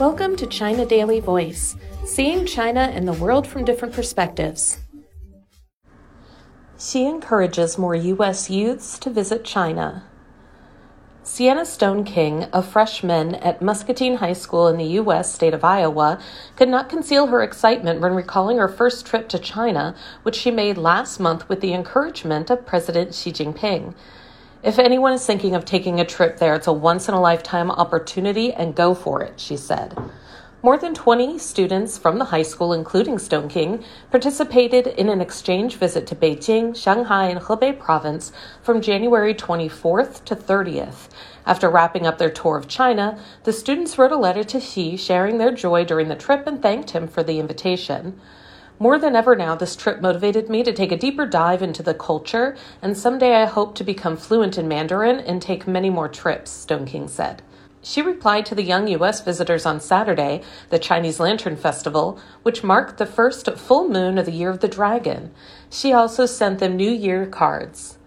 Welcome to China Daily Voice, seeing China and the world from different perspectives. Xi encourages more U.S. youths to visit China. Sienna Stoneking, a freshman at Muscatine High School in the U.S. state of Iowa, could not conceal her excitement when recalling her first trip to China, which she made last month with the encouragement of President Xi Jinping. If anyone is thinking of taking a trip there, it's a once in a lifetime opportunity and go for it, she said. More than 20 students from the high school, including Stoneking, participated in an exchange visit to Beijing, Shanghai, and Hebei province from January 24th to 30th. After wrapping up their tour of China, the students wrote a letter to Xi sharing their joy during the trip and thanked him for the invitation. More than ever now, this trip motivated me to take a deeper dive into the culture, and someday I hope to become fluent in Mandarin and take many more trips, Stoneking said. Xi replied to the young U.S. visitors on Saturday, the Chinese Lantern Festival, which marked the first full moon of the Year of the Dragon. Xi also sent them New Year cards.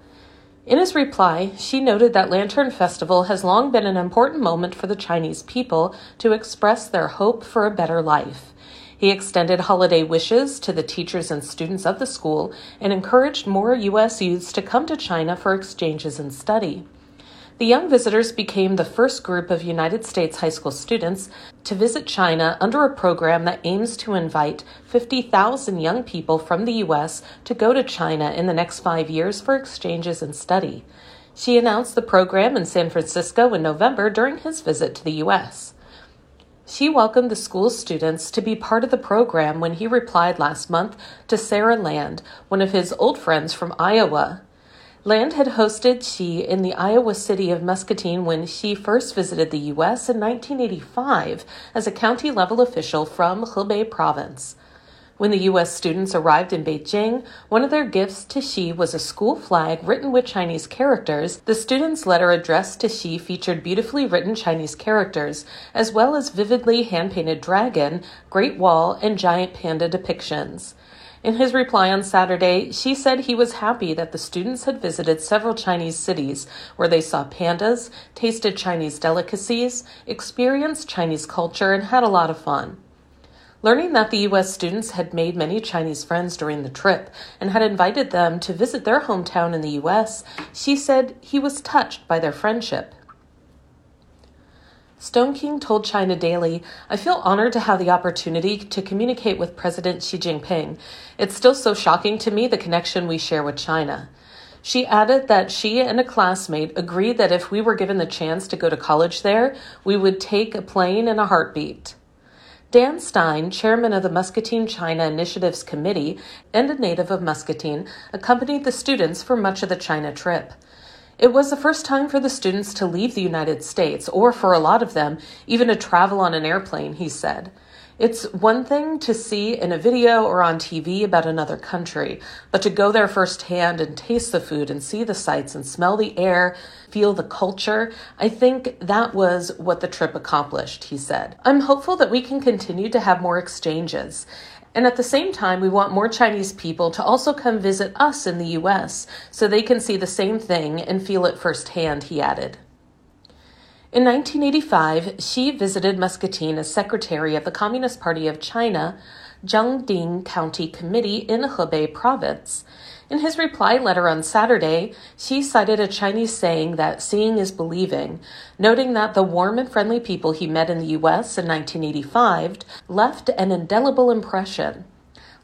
In his reply, Xi noted that Lantern Festival has long been an important moment for the Chinese people to express their hope for a better life. He extended holiday wishes to the teachers and students of the school and encouraged more U.S. youths to come to China for exchanges and study. The young visitors became the first group of United States high school students to visit China under a program that aims to invite 50,000 young people from the U.S. to go to China in the next five years for exchanges and study. Xi announced the program in San Francisco in November during his visit to the U.S. Xi welcomed the school's students to be part of the program when he replied last month to Sarah Lande, one of his old friends from Iowa. Lande had hosted Xi in the Iowa city of Muscatine when Xi first visited the U.S. in 1985 as a county level official from Hebei province. When the U.S. students arrived in Beijing, one of their gifts to Xi was a school flag written with Chinese characters. The students' letter addressed to Xi featured beautifully written Chinese characters, as well as vividly hand painted dragon, Great Wall, and giant panda depictions. In his reply on Saturday, Xi said he was happy that the students had visited several Chinese cities where they saw pandas, tasted Chinese delicacies, experienced Chinese culture, and had a lot of fun. Learning that the U.S. students had made many Chinese friends during the trip and had invited them to visit their hometown in the U.S., Xi said he was touched by their friendship. Stoneking told China Daily, I feel honored to have the opportunity to communicate with President Xi Jinping. It's still so shocking to me the connection we share with China. She added that she and a classmate agreed that if we were given the chance to go to college there, we would take a plane in a heartbeat. Dan Stein, chairman of the Muscatine China Initiatives Committee and a native of Muscatine, accompanied the students for much of the China trip. It was the first time for the students to leave the United States, or for a lot of them, even to travel on an airplane, he said. It's one thing to see in a video or on TV about another country, but to go there firsthand and taste the food and see the sights and smell the air, feel the culture, I think that was what the trip accomplished, he said. I'm hopeful that we can continue to have more exchanges. And at the same time, we want more Chinese people to also come visit us in the US so they can see the same thing and feel it firsthand, he added. In 1985, Xi visited Muscatine as secretary of the Communist Party of China Zhengding County Committee in Hebei Province. In his reply letter on Saturday, Xi cited a Chinese saying that seeing is believing, noting that the warm and friendly people he met in the U.S. in 1985 left an indelible impression.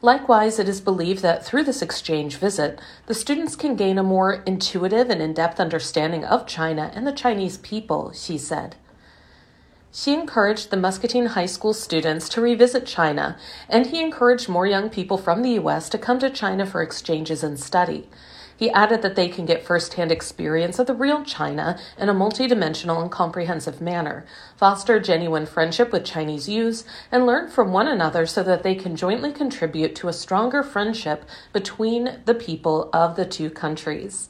Likewise, it is believed that through this exchange visit, the students can gain a more intuitive and in depth understanding of China and the Chinese people, Xi said. Xi encouraged the Muscatine High School students to revisit China, and he encouraged more young people from the U.S. to come to China for exchanges and study. He added that they can get firsthand experience of the real China in a multidimensional and comprehensive manner, foster genuine friendship with Chinese youths, and learn from one another so that they can jointly contribute to a stronger friendship between the people of the two countries.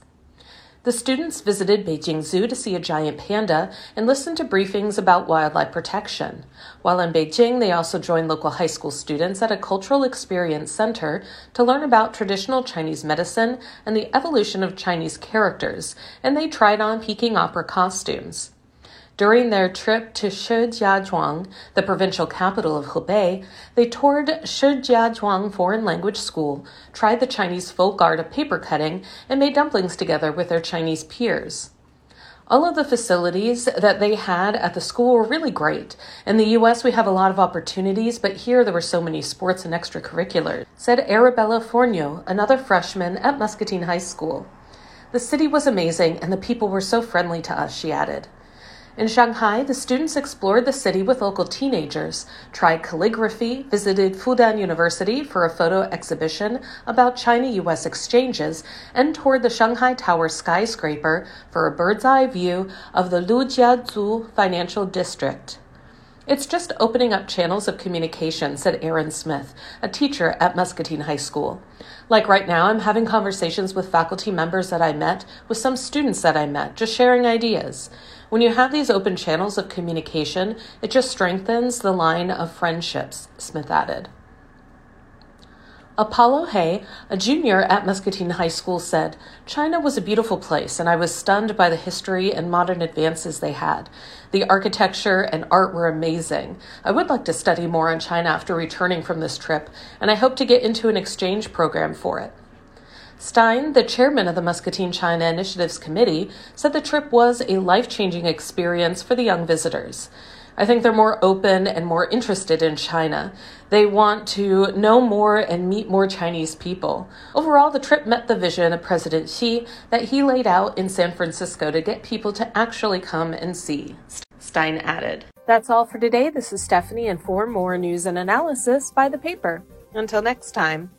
The students visited Beijing Zoo to see a giant panda and listened to briefings about wildlife protection. While in Beijing, they also joined local high school students at a cultural experience center to learn about traditional Chinese medicine and the evolution of Chinese characters, and they tried on Peking opera costumes. During their trip to Shijiazhuang, the provincial capital of Hebei, they toured Shijiazhuang Foreign Language School, tried the Chinese folk art of paper cutting, and made dumplings together with their Chinese peers. All of the facilities that they had at the school were really great. In the US, we have a lot of opportunities, but here there were so many sports and extracurriculars, said Arabella Fornio, another freshman at Muscatine High School. The city was amazing and the people were so friendly to us, she added. In Shanghai, the students explored the city with local teenagers, tried calligraphy, visited Fudan University for a photo exhibition about China US exchanges, and toured the Shanghai Tower skyscraper for a bird's eye view of the Lujiazui Financial District. It's just opening up channels of communication, said Aaron Smith, a teacher at Muscatine High School. Like right now, I'm having conversations with faculty members that I met, with some students that I met, just sharing ideas. When you have these open channels of communication, it just strengthens the line of friendships, Smith added. Apollo Hay, a junior at Muscatine High School, said, China was a beautiful place, and I was stunned by the history and modern advances they had. The architecture and art were amazing. I would like to study more on China after returning from this trip, and I hope to get into an exchange program for it. Stein, the chairman of the Muscatine China Initiatives Committee, said the trip was a life changing experience for the young visitors. I think they're more open and more interested in China. They want to know more and meet more Chinese people. Overall, the trip met the vision of President Xi that he laid out in San Francisco to get people to actually come and see, Stein added. That's all for today. This is Stephanie, and for more news and analysis, by the paper. Until next time.